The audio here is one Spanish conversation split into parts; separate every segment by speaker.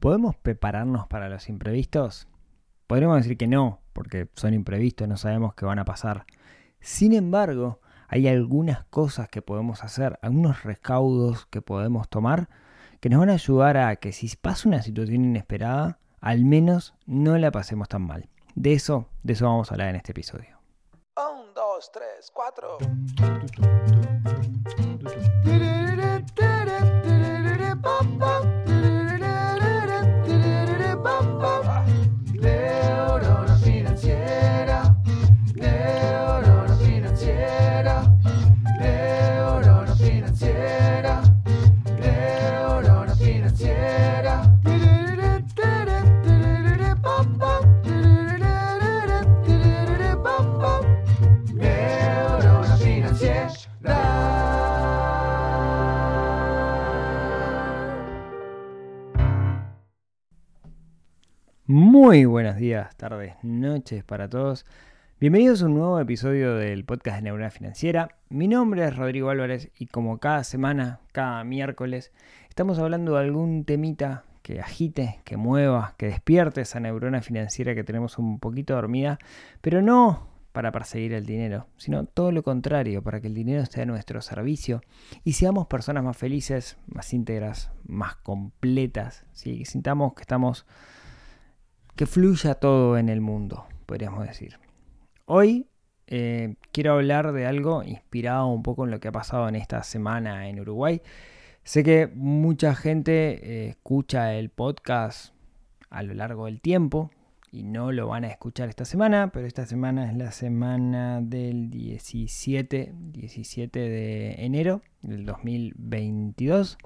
Speaker 1: ¿Podemos prepararnos para los imprevistos? Podríamos decir que no, porque son imprevistos, no sabemos qué van a pasar. Sin embargo, hay algunas cosas que podemos hacer, algunos recaudos que podemos tomar que nos van a ayudar a que si pasa una situación inesperada, al menos no la pasemos tan mal. De eso, de eso vamos a hablar en este episodio. Un, dos, tres, cuatro. Muy buenos días, tardes, noches para todos. Bienvenidos a un nuevo episodio del podcast de Neurona Financiera. Mi nombre es Rodrigo Álvarez y como cada semana, cada miércoles, estamos hablando de algún temita que agite, que mueva, que despierte esa neurona financiera que tenemos un poquito dormida, pero no para perseguir el dinero, sino todo lo contrario, para que el dinero esté a nuestro servicio y seamos personas más felices, más íntegras, más completas, ¿sí? sintamos que estamos que fluya todo en el mundo, podríamos decir. Hoy eh, quiero hablar de algo inspirado un poco en lo que ha pasado en esta semana en Uruguay. Sé que mucha gente eh, escucha el podcast a lo largo del tiempo y no lo van a escuchar esta semana, pero esta semana es la semana del 17, 17 de enero del 2022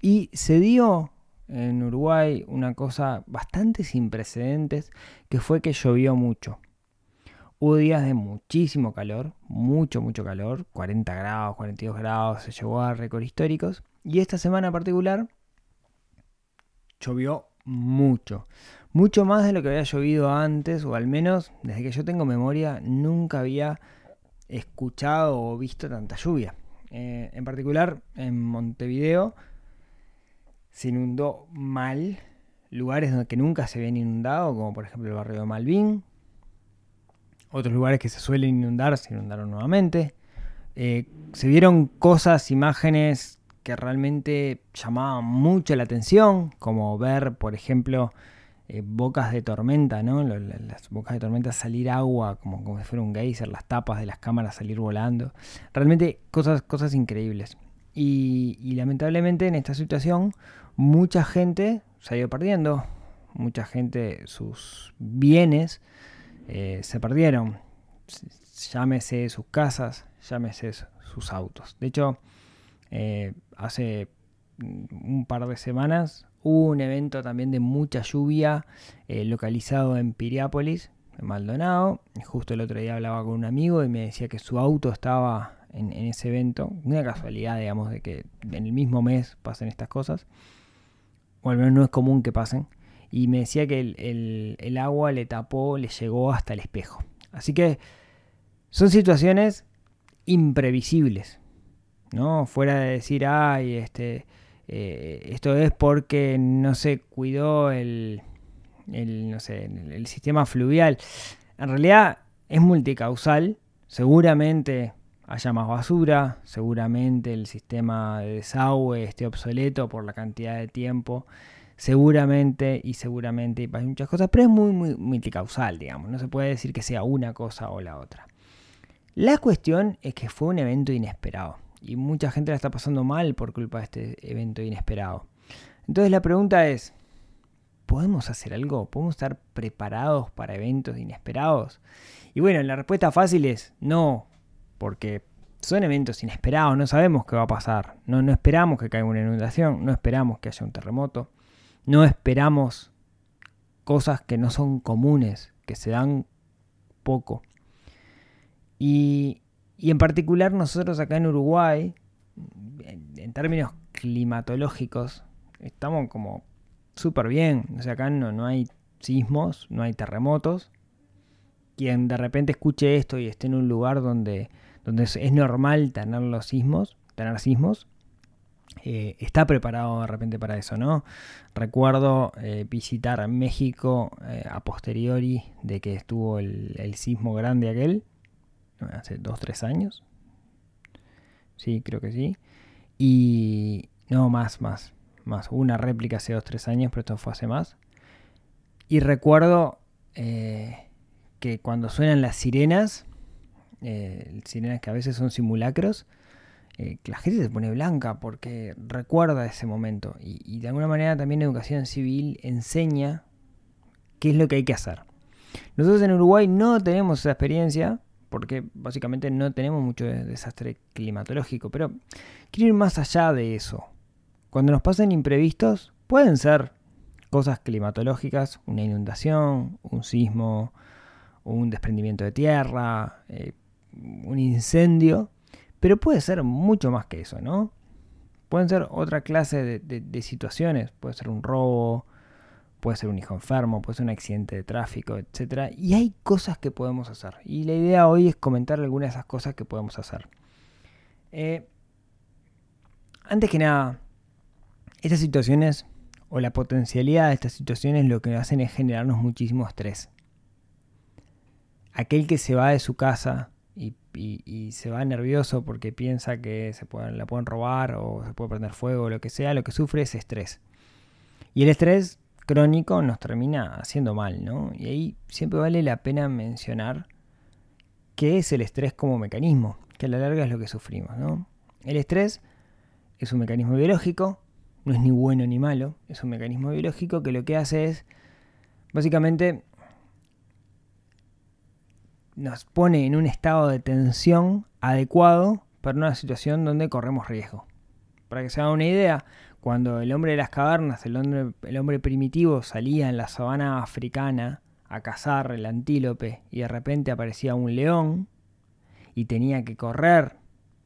Speaker 1: y se dio en Uruguay una cosa bastante sin precedentes, que fue que llovió mucho. Hubo días de muchísimo calor, mucho, mucho calor, 40 grados, 42 grados, se llegó a récords históricos. Y esta semana en particular llovió mucho, mucho más de lo que había llovido antes, o al menos desde que yo tengo memoria nunca había escuchado o visto tanta lluvia. Eh, en particular en Montevideo se inundó mal, lugares donde que nunca se habían inundado, como por ejemplo el barrio de Malvin. Otros lugares que se suelen inundar se inundaron nuevamente. Eh, se vieron cosas, imágenes que realmente llamaban mucho la atención, como ver, por ejemplo, eh, bocas de tormenta, ¿no? Las bocas de tormenta salir agua, como, como si fuera un geyser, las tapas de las cámaras salir volando. Realmente cosas, cosas increíbles. Y, lamentablemente en esta situación mucha gente se ha ido perdiendo, mucha gente sus bienes eh, se perdieron, llámese sus casas, llámese sus autos. De hecho, eh, hace un par de semanas hubo un evento también de mucha lluvia eh, localizado en Piriápolis, en Maldonado. Justo el otro día hablaba con un amigo y me decía que su auto estaba en, ese evento. Una casualidad, digamos, de que en el mismo mes pasen estas cosas. O al menos no es común que pasen. Y me decía que el, agua le tapó, le llegó hasta el espejo. Así que son situaciones imprevisibles. ¿no? Fuera de decir, ay, este, eh, esto es porque no se cuidó el, el, no sé, el sistema fluvial. En realidad es multicausal. Seguramente haya más basura, seguramente el sistema de desagüe esté obsoleto por la cantidad de tiempo, seguramente y seguramente hay muchas cosas, pero es muy, muy multicausal, digamos, no se puede decir que sea una cosa o la otra. La cuestión es que fue un evento inesperado y mucha gente la está pasando mal por culpa de este evento inesperado. Entonces la pregunta es, ¿podemos hacer algo? ¿Podemos estar preparados para eventos inesperados? Y bueno, la respuesta fácil es no, porque son eventos inesperados, no sabemos qué va a pasar, no, no esperamos que caiga una inundación, no esperamos que haya un terremoto, no esperamos cosas que no son comunes, que se dan poco. Y, en particular nosotros acá en Uruguay, en, términos climatológicos, estamos como súper bien. O sea, acá no, no hay sismos, no hay terremotos. Quien de repente escuche esto y esté en un lugar donde donde es, normal tener los sismos, tener sismos, eh, está preparado de repente para eso, ¿no? Recuerdo eh, visitar México eh, a posteriori de que estuvo el, el sismo grande aquel, hace dos, tres años. Sí, creo que sí. Y no, más, más, más. Una réplica hace dos, tres años, pero esto fue hace más. Y recuerdo que cuando suenan las sirenas, sirenas que a veces son simulacros, eh, la gente se pone blanca porque recuerda ese momento y, de alguna manera también educación civil enseña qué es lo que hay que hacer. Nosotros en Uruguay no tenemos esa experiencia porque básicamente no tenemos mucho desastre climatológico, pero quiero ir más allá de eso. Cuando nos pasan imprevistos, pueden ser cosas climatológicas, una inundación, un sismo, un desprendimiento de tierra, eh, un incendio, pero puede ser mucho más que eso, ¿no? Pueden ser otra clase de, situaciones. Puede ser un robo, puede ser un hijo enfermo, puede ser un accidente de tráfico, etc. Y hay cosas que podemos hacer. Y la idea hoy es comentar algunas de esas cosas que podemos hacer. Eh, antes que nada, estas situaciones o la potencialidad de estas situaciones lo que hacen es generarnos muchísimo estrés. Aquel que se va de su casa y, se va nervioso porque piensa que se la pueden robar o se puede prender fuego o lo que sea, lo que sufre es estrés. Y el estrés crónico nos termina haciendo mal, ¿no? Y ahí siempre vale la pena mencionar qué es el estrés como mecanismo, que a la larga es lo que sufrimos, ¿no? El estrés es un mecanismo biológico, no es ni bueno ni malo, es un mecanismo biológico que lo que hace es básicamente nos pone en un estado de tensión adecuado para una situación donde corremos riesgo. Para que se haga una idea, cuando el hombre de las cavernas, el hombre, el hombre primitivo, salía en la sabana africana a cazar el antílope y de repente aparecía un león y tenía que correr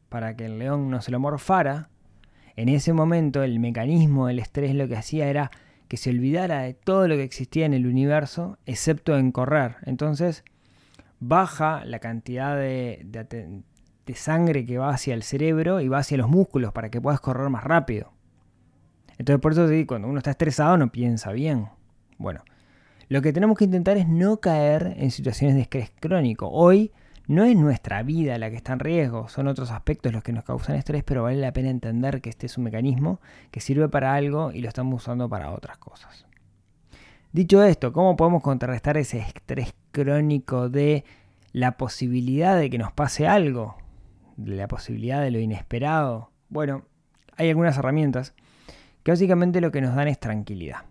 Speaker 1: para que el león no se lo morfara, en ese momento el mecanismo del estrés lo que hacía era que se olvidara de todo lo que existía en el universo, excepto en correr. Entonces baja la cantidad de, sangre que va hacia el cerebro y va hacia los músculos para que puedas correr más rápido. Entonces por eso cuando uno está estresado no piensa bien. Bueno, lo que tenemos que intentar es no caer en situaciones de estrés crónico. Hoy no es nuestra vida la que está en riesgo, son otros aspectos los que nos causan estrés, pero vale la pena entender que este es un mecanismo que sirve para algo y lo estamos usando para otras cosas. Dicho esto, ¿cómo podemos contrarrestar ese estrés crónico de la posibilidad de que nos pase algo? De la posibilidad de lo inesperado. Bueno, hay algunas herramientas que básicamente lo que nos dan es tranquilidad.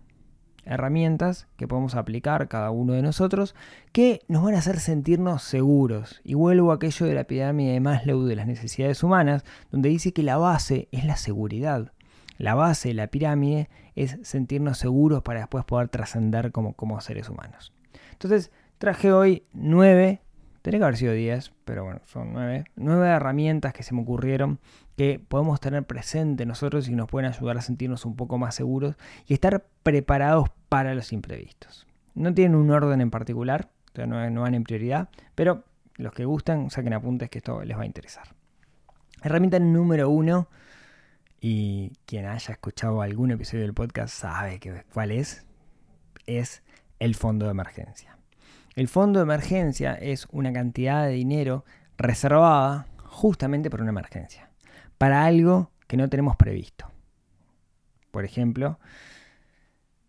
Speaker 1: Herramientas que podemos aplicar cada uno de nosotros que nos van a hacer sentirnos seguros. Y vuelvo a aquello de la pirámide de Maslow de las necesidades humanas, donde dice que la base es la seguridad. La base de la pirámide es sentirnos seguros para después poder trascender como, como seres humanos. Entonces, traje hoy nueve, tenía que haber sido diez, pero bueno, son nueve, nueve herramientas que se me ocurrieron que podemos tener presente nosotros y nos pueden ayudar a sentirnos un poco más seguros y estar preparados para los imprevistos. No tienen un orden en particular, no, no van en prioridad, pero los que gustan, saquen apuntes que esto les va a interesar. Herramienta número uno y quien haya escuchado algún episodio del podcast sabe cuál es, es el fondo de emergencia. El fondo de emergencia es una cantidad de dinero reservada justamente por una emergencia, para algo que no tenemos previsto. Por ejemplo,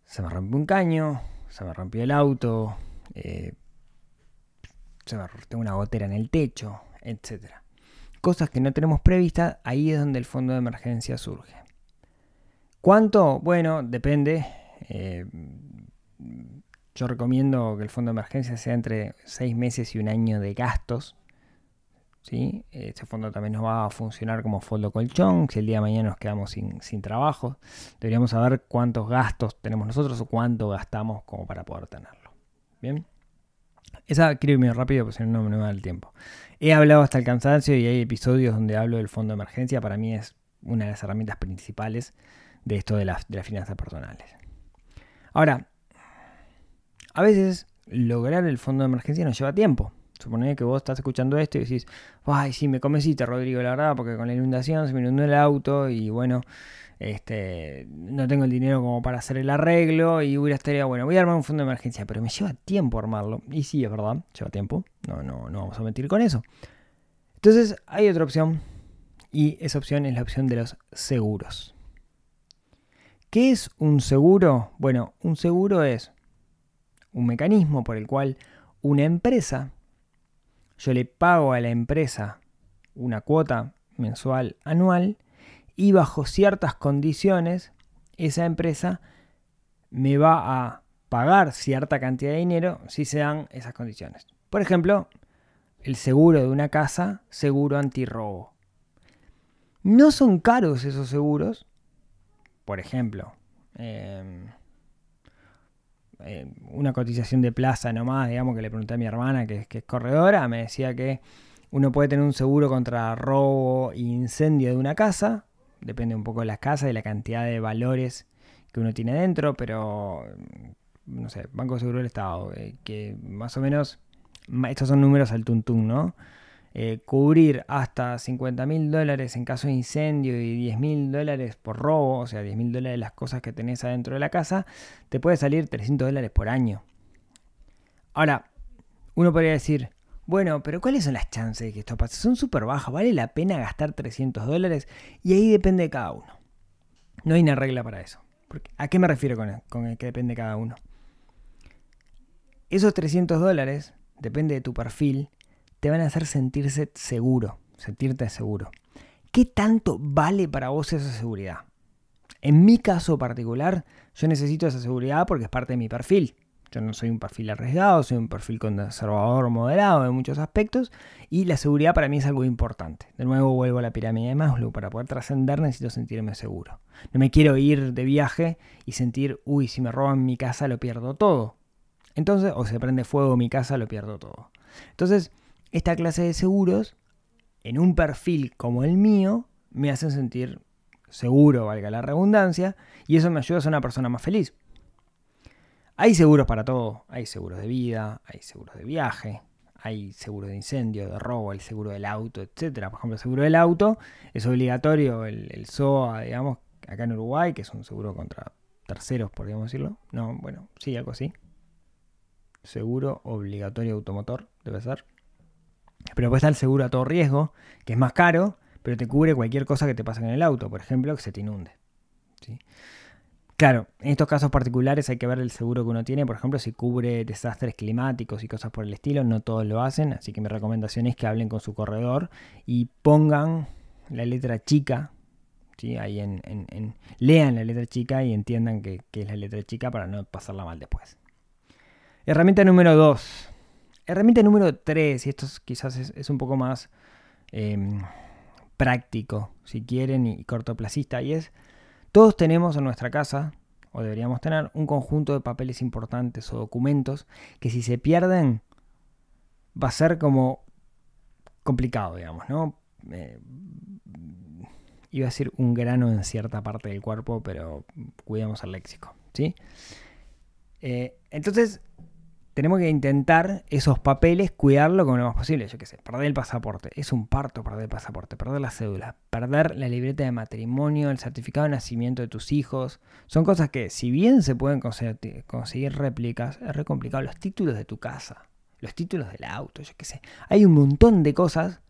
Speaker 1: se me rompió un caño, se me rompió el auto, eh, se me tengo una gotera en el techo, etcétera cosas que no tenemos previstas, ahí es donde el fondo de emergencia surge. ¿Cuánto? Bueno, depende. Eh, yo recomiendo que el fondo de emergencia sea entre seis meses y un año de gastos. ¿sí? Este fondo también nos va a funcionar como fondo colchón. Si el día de mañana nos quedamos sin, sin trabajo, deberíamos saber cuántos gastos tenemos nosotros o cuánto gastamos como para poder tenerlo. Bien. Esa quiero irme rápido porque si no, me da el tiempo. He hablado hasta el cansancio y hay episodios donde hablo del fondo de emergencia. Para mí es una de las herramientas principales de esto de las, finanzas personales. Ahora, a veces lograr el fondo de emergencia nos lleva tiempo. Supone que vos estás escuchando esto y decís, ay, sí, me convenciste, Rodrigo, la verdad, porque con la inundación se me inundó el auto y bueno, este, no tengo el dinero como para hacer el arreglo y hubiera estaría, bueno, voy a armar un fondo de emergencia, pero me lleva tiempo armarlo. Y sí, es verdad, lleva tiempo, no, no, no vamos a mentir con eso. Entonces hay otra opción y esa opción es la opción de los seguros. ¿Qué es un seguro? Bueno, un seguro es un mecanismo por el cual una empresa, yo le pago a la empresa una cuota mensual anual y bajo ciertas condiciones esa empresa me va a pagar cierta cantidad de dinero si se dan esas condiciones. Por ejemplo, el seguro de una casa, seguro antirrobo. No son caros esos seguros. Por ejemplo, em, em, una cotización de plaza nomás, digamos que le pregunté a mi hermana que, que es corredora, me decía que uno puede tener un seguro contra robo e incendio de una casa, depende un poco de las casas y la cantidad de valores que uno tiene dentro, pero no sé, Banco Seguro del Estado, eh, que más o menos, estos son números al tuntún, ¿no? Eh, cubrir hasta 50 mil dólares en caso de incendio y 10 mil dólares por robo, o sea, 10 mil dólares las cosas que tenés adentro de la casa, te puede salir 300 dólares por año. Ahora, uno podría decir, bueno, pero ¿cuáles son las chances de que esto pase? Son súper bajas, ¿vale la pena gastar 300 dólares? Y ahí depende de cada uno. No hay una regla para eso. ¿A qué me refiero con el, con el que depende de cada uno? Esos 300 dólares, depende de tu perfil, te van a hacer sentirse seguro, sentirte seguro. ¿Qué tanto vale para vos esa seguridad? En mi caso particular, yo necesito esa seguridad porque es parte de mi perfil. Yo no soy un perfil arriesgado, soy un perfil conservador moderado en muchos aspectos y la seguridad para mí es algo importante. De nuevo vuelvo a la pirámide de Maslow, para poder trascender necesito sentirme seguro. No me quiero ir de viaje y sentir, uy, si me roban mi casa lo pierdo todo. Entonces, o se prende fuego mi casa lo pierdo todo. Entonces, esta clase de seguros, en un perfil como el mío, me hacen sentir seguro, valga la redundancia, y eso me ayuda a ser una persona más feliz. Hay seguros para todo. Hay seguros de vida, hay seguros de viaje, hay seguro de incendio, de robo, el seguro del auto, etc. Por ejemplo, el seguro del auto es obligatorio, el, SOA, digamos, acá en Uruguay, que es un seguro contra terceros, podríamos decirlo. No, bueno, sí, algo así. Seguro obligatorio automotor, debe ser. Pero después está el seguro a todo riesgo, que es más caro, pero te cubre cualquier cosa que te pase en el auto, por ejemplo, que se te inunde. ¿sí? Claro, en estos casos particulares hay que ver el seguro que uno tiene, por ejemplo, si cubre desastres climáticos y cosas por el estilo, no todos lo hacen, así que mi recomendación es que hablen con su corredor y pongan la letra chica, ¿sí? ahí en, lean la letra chica y entiendan que, es la letra chica para no pasarla mal después. Herramienta número 2. Herramienta número 3, y esto quizás es, un poco más em, práctico, si quieren, y cortoplacista, y es todos tenemos en nuestra casa, o deberíamos tener, un conjunto de papeles importantes o documentos que si se pierden va a ser como complicado, digamos, ¿no? Eh, iba a decir un grano en cierta parte del cuerpo, pero cuidamos el léxico, ¿sí? Eh, entonces, tenemos que intentar esos papeles cuidarlo como lo más posible. Yo qué sé, perder el pasaporte. Es un parto perder el pasaporte, perder la cédula, perder la libreta de matrimonio, el certificado de nacimiento de tus hijos. Son cosas que, si bien se pueden conseguir, réplicas, es re complicado. Los títulos de tu casa, los títulos del auto, yo qué sé. Hay un montón de cosas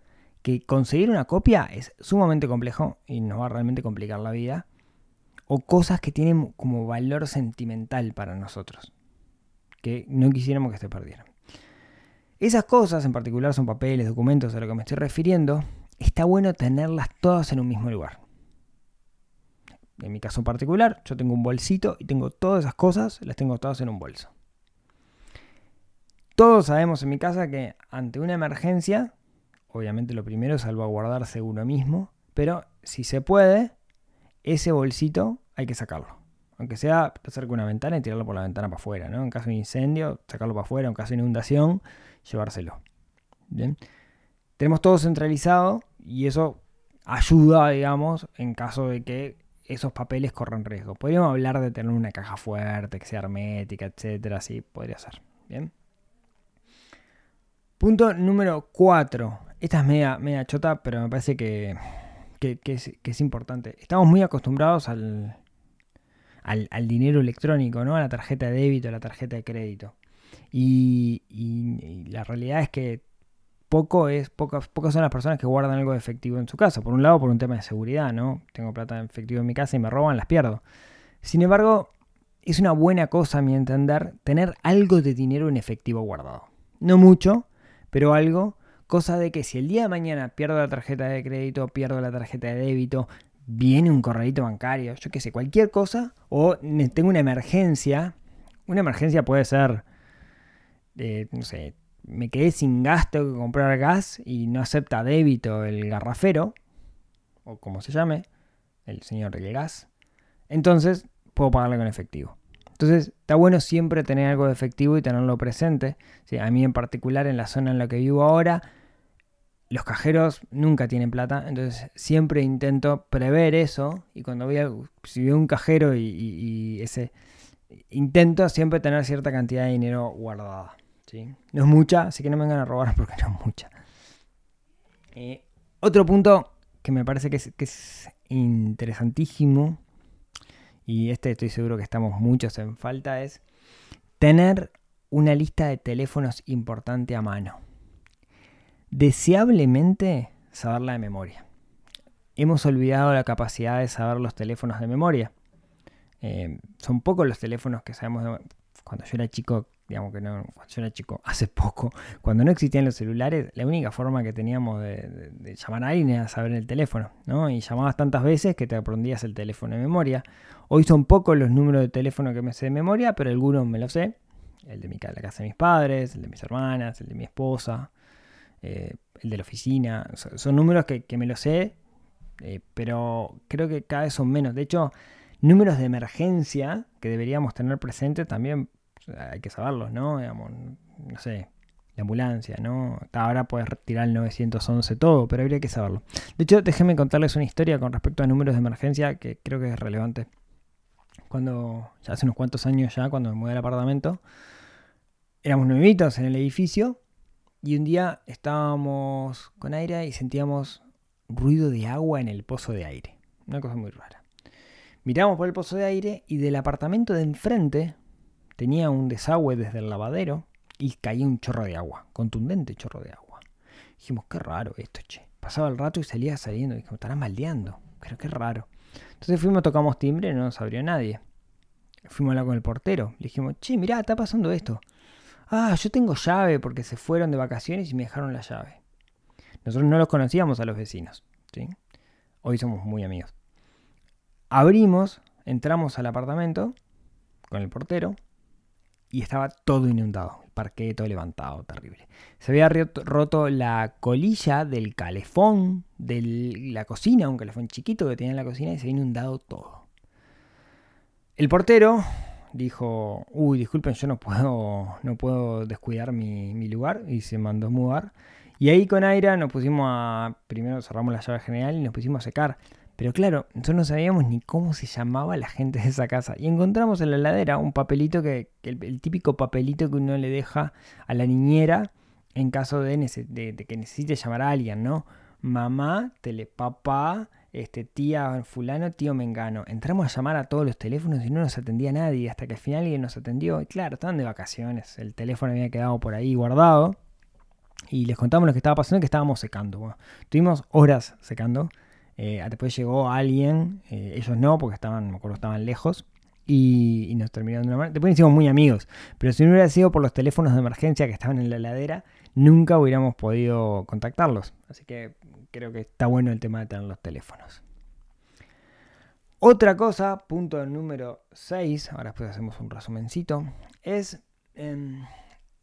Speaker 1: que conseguir una copia es sumamente complejo y nos va a realmente complicar la vida. O cosas que tienen como valor sentimental para nosotros que no quisiéramos que se perdieran. Esas cosas, en particular son papeles, documentos a lo que me estoy refiriendo, está bueno tenerlas todas en un mismo lugar. En mi caso particular, yo tengo un bolsito y tengo todas esas cosas, las tengo todas en un bolso. Todos sabemos en mi casa que ante una emergencia, obviamente lo primero es salvaguardarse uno mismo, pero si se puede, ese bolsito hay que sacarlo. Aunque sea acerca de una ventana y tirarlo por la ventana para afuera, ¿no? En caso de incendio, sacarlo para afuera, en caso de inundación, llevárselo. ¿Bien? Tenemos todo centralizado y eso ayuda, digamos, en caso de que esos papeles corran riesgo. Podríamos hablar de tener una caja fuerte, que sea hermética, etcétera, sí, podría ser. Bien. Punto número 4. Esta es media, media chota, pero me parece que, es, importante. Estamos muy acostumbrados al, al, dinero electrónico, ¿no? A la tarjeta de débito, a la tarjeta de crédito. Y, la realidad es que poco es, pocas, pocas son las personas que guardan algo de efectivo en su casa. Por un lado, por un tema de seguridad, ¿no? Tengo plata en efectivo en mi casa y me roban, las pierdo. Sin embargo, es una buena cosa, a mi entender, tener algo de dinero en efectivo guardado. No mucho, pero algo, cosa de que si el día de mañana pierdo la tarjeta de crédito, pierdo la tarjeta de débito, viene un corralito bancario, yo qué sé, cualquier cosa, o tengo una emergencia, una emergencia puede ser, eh, no sé, me quedé sin gasto que comprar gas y no acepta débito el garrafero, o como se llame, el señor del gas. Entonces, puedo pagarle con efectivo. Entonces, está bueno siempre tener algo de efectivo y tenerlo presente. a mí en particular, en la zona en la que vivo ahora, los cajeros nunca tienen plata, entonces siempre intento prever eso y cuando voy si veo un cajero y, ese, intento siempre tener cierta cantidad de dinero guardada. No es mucha, así que no me vengan a robar porque no es mucha. Eh, otro punto que me parece que es interesantísimo y este estoy seguro que estamos muchos en falta, es tener una lista de teléfonos importante a mano. Deseablemente saberla de memoria. Hemos olvidado la capacidad de saber los teléfonos de memoria. Eh, son pocos los teléfonos que sabemos. De... Cuando yo era chico digamos que no, cuando yo era chico, hace poco, cuando no existían los celulares, la única forma que teníamos de, llamar a alguien era saber el teléfono, ¿no? Y llamabas tantas veces que te aprendías el teléfono de memoria. Hoy son pocos los números de teléfono que me sé de memoria, pero algunos me los sé. El de mi, la casa de mis padres, el de mis hermanas, el de mi esposa, eh, el de la oficina. Son, números que, me los sé, eh, pero creo que cada vez son menos. De hecho, números de emergencia que deberíamos tener presentes también hay que saberlos, ¿no? Digamos, no sé, la ambulancia, ¿no? Ahora puedes retirar el 911 todo, pero habría que saberlo. De hecho, déjenme contarles una historia con respecto a números de emergencia que creo que es relevante. Cuando, ya hace unos cuantos años ya, cuando me mudé al apartamento, éramos nuevitos en el edificio y un día estábamos con aire y sentíamos ruido de agua en el pozo de aire. Una cosa muy rara. Miramos por el pozo de aire y del apartamento de enfrente tenía un desagüe desde el lavadero y caía un chorro de agua, contundente chorro de agua. Dijimos, qué raro esto, che. Pasaba el rato y salía saliendo. Dijimos, estará maldeando. Pero qué raro. Entonces fuimos, tocamos timbre y no nos abrió nadie. Fuimos a hablar con el portero. Le dijimos, che, mirá, está pasando esto. Ah, yo tengo llave porque se fueron de vacaciones y me dejaron la llave. Nosotros no los conocíamos a los vecinos. ¿sí? Hoy somos muy amigos. Abrimos, entramos al apartamento con el portero y estaba todo inundado, el parque todo levantado, terrible. Se había roto la colilla del calefón de la cocina, un calefón chiquito que tenía en la cocina y se había inundado todo. El portero dijo, uy, disculpen, yo no puedo, no puedo descuidar mi, mi lugar y se mandó a mudar. Y ahí con Aira nos pusimos a, primero cerramos la llave general y nos pusimos a secar. Pero claro, nosotros no sabíamos ni cómo se llamaba la gente de esa casa. Y encontramos en la heladera un papelito que, el, típico papelito que uno le deja a la niñera en caso de, que necesite llamar a alguien, ¿no? Mamá, tele, papá, este, tía fulano, tío mengano. Entramos a llamar a todos los teléfonos y no nos atendía nadie, hasta que al final alguien nos atendió. Y claro, estaban de vacaciones, el teléfono había quedado por ahí guardado. Y les contamos lo que estaba pasando, que estábamos secando. Bueno, tuvimos horas secando eh, después llegó alguien, eh, ellos no, porque estaban, me acuerdo, estaban lejos. Y, nos terminaron de una manera. Después hicimos muy amigos. Pero si no hubiera sido por los teléfonos de emergencia que estaban en la heladera, nunca hubiéramos podido contactarlos. Así que creo que está bueno el tema de tener los teléfonos. Otra cosa, punto número 6, ahora después hacemos un resumencito, es em,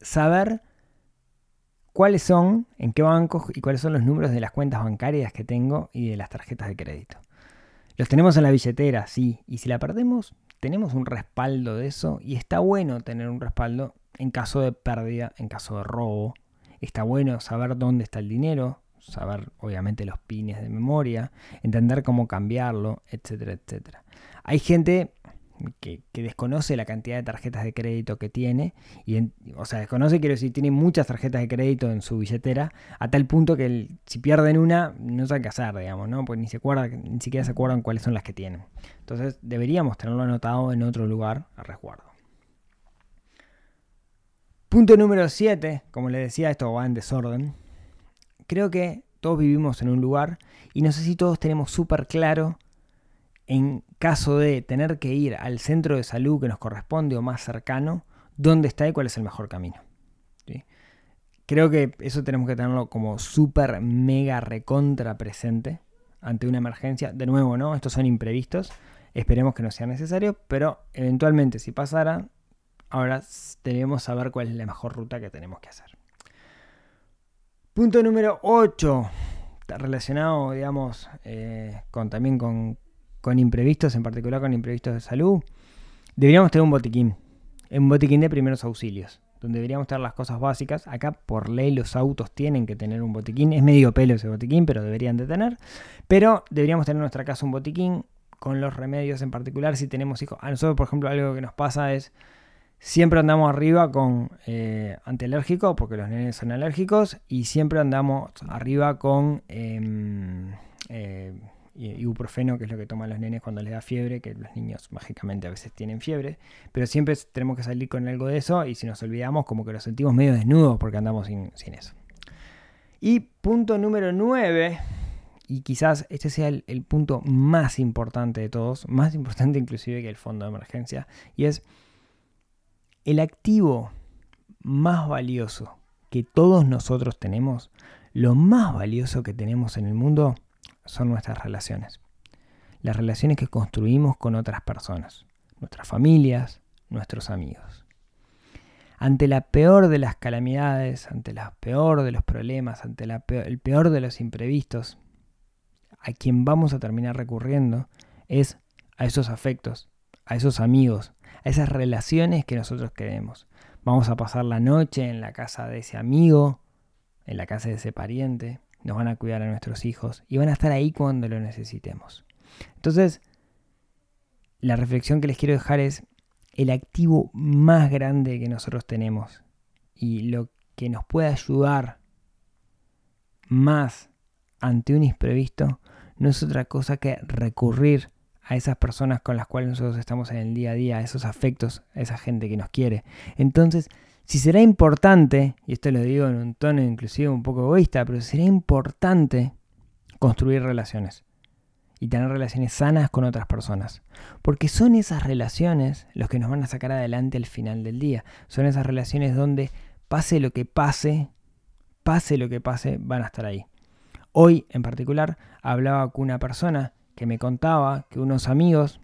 Speaker 1: saber cuáles son, en qué bancos y cuáles son los números de las cuentas bancarias que tengo y de las tarjetas de crédito. Los tenemos en la billetera, sí, y si la perdemos, tenemos un respaldo de eso y está bueno tener un respaldo en caso de pérdida, en caso de robo. Está bueno saber dónde está el dinero, saber obviamente los pines de memoria, entender cómo cambiarlo, etcétera, etcétera. Hay gente, que, desconoce la cantidad de tarjetas de crédito que tiene, y o sea, desconoce, quiero decir, tiene muchas tarjetas de crédito en su billetera, a tal punto que si pierden una, no sabe qué hacer, digamos, ¿no? Pues ni, se acuerda, ni siquiera se acuerdan cuáles son las que tienen. Entonces, deberíamos tenerlo anotado en otro lugar a resguardo. Punto número 7, como les decía, esto va en desorden. Creo que todos vivimos en un lugar y no sé si todos tenemos súper claro en caso de tener que ir al centro de salud que nos corresponde o más cercano, dónde está y cuál es el mejor camino. Creo que eso tenemos que tenerlo como súper mega recontra presente ante una emergencia. De nuevo, ¿no? Estos son imprevistos. Esperemos que no sea necesario, pero eventualmente si pasara, ahora debemos saber cuál es la mejor ruta que tenemos que hacer. Punto número 8. Está relacionado, digamos, eh, con, también con con imprevistos, en particular con imprevistos de salud, deberíamos tener un botiquín, un botiquín de primeros auxilios, donde deberíamos tener las cosas básicas. Acá por ley los autos tienen que tener un botiquín, es medio pelo ese botiquín, pero deberían de tener. Pero deberíamos tener en nuestra casa un botiquín con los remedios en particular si tenemos hijos. A nosotros, por ejemplo, algo que nos pasa es siempre andamos arriba con eh, antialérgico, porque los nenes son alérgicos, y siempre andamos arriba con em, eh, ibuprofeno, que es lo que toman los nenes cuando les da fiebre, que los niños mágicamente a veces tienen fiebre, pero siempre tenemos que salir con algo de eso y si nos olvidamos como que lo sentimos medio desnudos porque andamos sin, eso. Y punto número 9, y quizás este sea el punto más importante de todos, más importante inclusive que el fondo de emergencia, y es el activo más valioso que todos nosotros tenemos, lo más valioso que tenemos en el mundo son nuestras relaciones. Las relaciones que construimos con otras personas, nuestras familias, nuestros amigos. Ante la peor de las calamidades, ante la peor de los problemas, ante el peor de los imprevistos, a quien vamos a terminar recurriendo es a esos afectos, a esos amigos, a esas relaciones que nosotros queremos. Vamos a pasar la noche en la casa de ese amigo, en la casa de ese pariente, nos van a cuidar a nuestros hijos y van a estar ahí cuando lo necesitemos. Entonces, la reflexión que les quiero dejar es el activo más grande que nosotros tenemos y lo que nos puede ayudar más ante un imprevisto no es otra cosa que recurrir a esas personas con las cuales nosotros estamos en el día a día, a esos afectos, a esa gente que nos quiere. Entonces, si será importante, y esto lo digo en un tono inclusive un poco egoísta, pero será importante construir relaciones y tener relaciones sanas con otras personas. Porque son esas relaciones los que nos van a sacar adelante al final del día. Son esas relaciones donde pase lo que pase, pase lo que pase, van a estar ahí. Hoy en particular hablaba con una persona que me contaba que unos amigos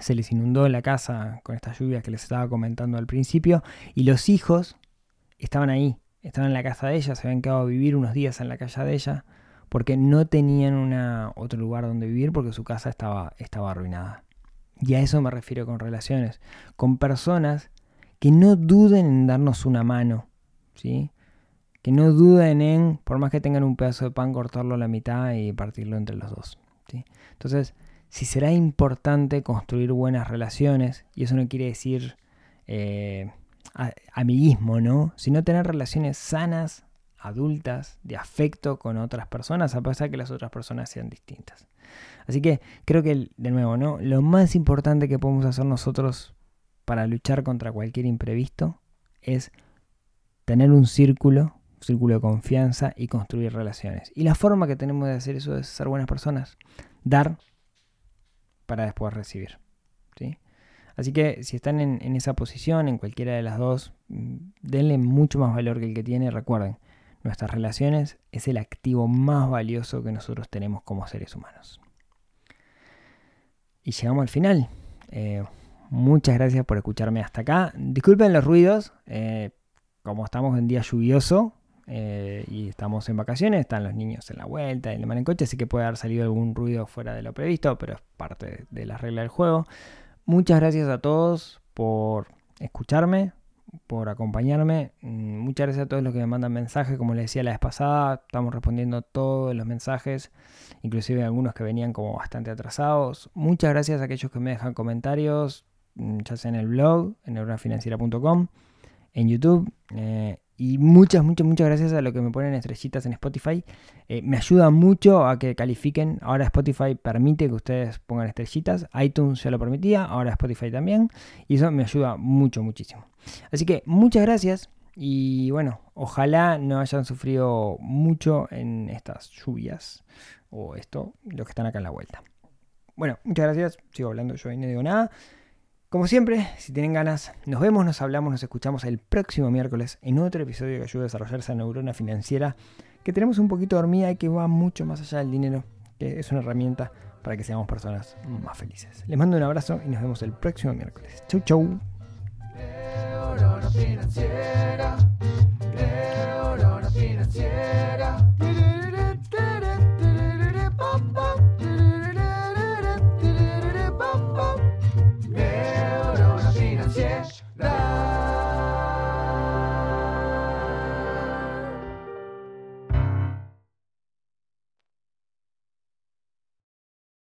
Speaker 1: se les inundó la casa con estas lluvias que les estaba comentando al principio y los hijos estaban ahí, estaban en la casa de ella, se habían quedado a vivir unos días en la calle de ella porque no tenían una, otro lugar donde vivir porque su casa estaba, estaba arruinada. Y a eso me refiero con relaciones, con personas que no duden en darnos una mano, ¿sí? que no duden en, por más que tengan un pedazo de pan, cortarlo a la mitad y partirlo entre los dos. Entonces, si será importante construir buenas relaciones, y eso no quiere decir eh, amiguismo, ¿no? Sino tener relaciones sanas, adultas, de afecto con otras personas, a pesar de que las otras personas sean distintas. Así que creo que, de nuevo, ¿no? Lo más importante que podemos hacer nosotros para luchar contra cualquier imprevisto es tener un círculo, círculo de confianza y construir relaciones. Y la forma que tenemos de hacer eso es ser buenas personas, dar para después recibir. ¿sí? Así que si están en, esa posición, en cualquiera de las dos, mm, denle mucho más valor que el que tiene. Recuerden, nuestras relaciones es el activo más valioso que nosotros tenemos como seres humanos. Y llegamos al final. Eh, muchas gracias por escucharme hasta acá. Disculpen los ruidos. Eh, como estamos en día lluvioso, eh, y estamos en vacaciones, están los niños en la vuelta, en coche, así que puede haber salido algún ruido fuera de lo previsto, pero es parte de la regla del juego. Muchas gracias a todos por escucharme, por acompañarme. Mm, muchas gracias a todos los que me mandan mensajes, como les decía la vez pasada, estamos respondiendo todos los mensajes, inclusive algunos que venían como bastante atrasados. Muchas gracias a aquellos que me dejan comentarios. mm, ya sea en el blog, en neuronafinanciera.com, en YouTube. Eh, y muchas, muchas, muchas gracias a los que me ponen estrellitas en Spotify. Eh, me ayuda mucho a que califiquen. Ahora Spotify permite que ustedes pongan estrellitas. iTunes ya lo permitía, ahora Spotify también. Y eso me ayuda mucho, muchísimo. Así que muchas gracias. Y bueno, ojalá no hayan sufrido mucho en estas lluvias. O esto, los que están acá en la vuelta. Bueno, muchas gracias. Sigo hablando yo y no digo nada. Como siempre, si tienen ganas, nos vemos, nos hablamos, nos escuchamos el próximo miércoles en otro episodio que ayuda a desarrollar esa neurona financiera que tenemos un poquito dormida y que va mucho más allá del dinero, que es una herramienta para que seamos personas más felices. Les mando un abrazo y nos vemos el próximo miércoles. Chau, chau.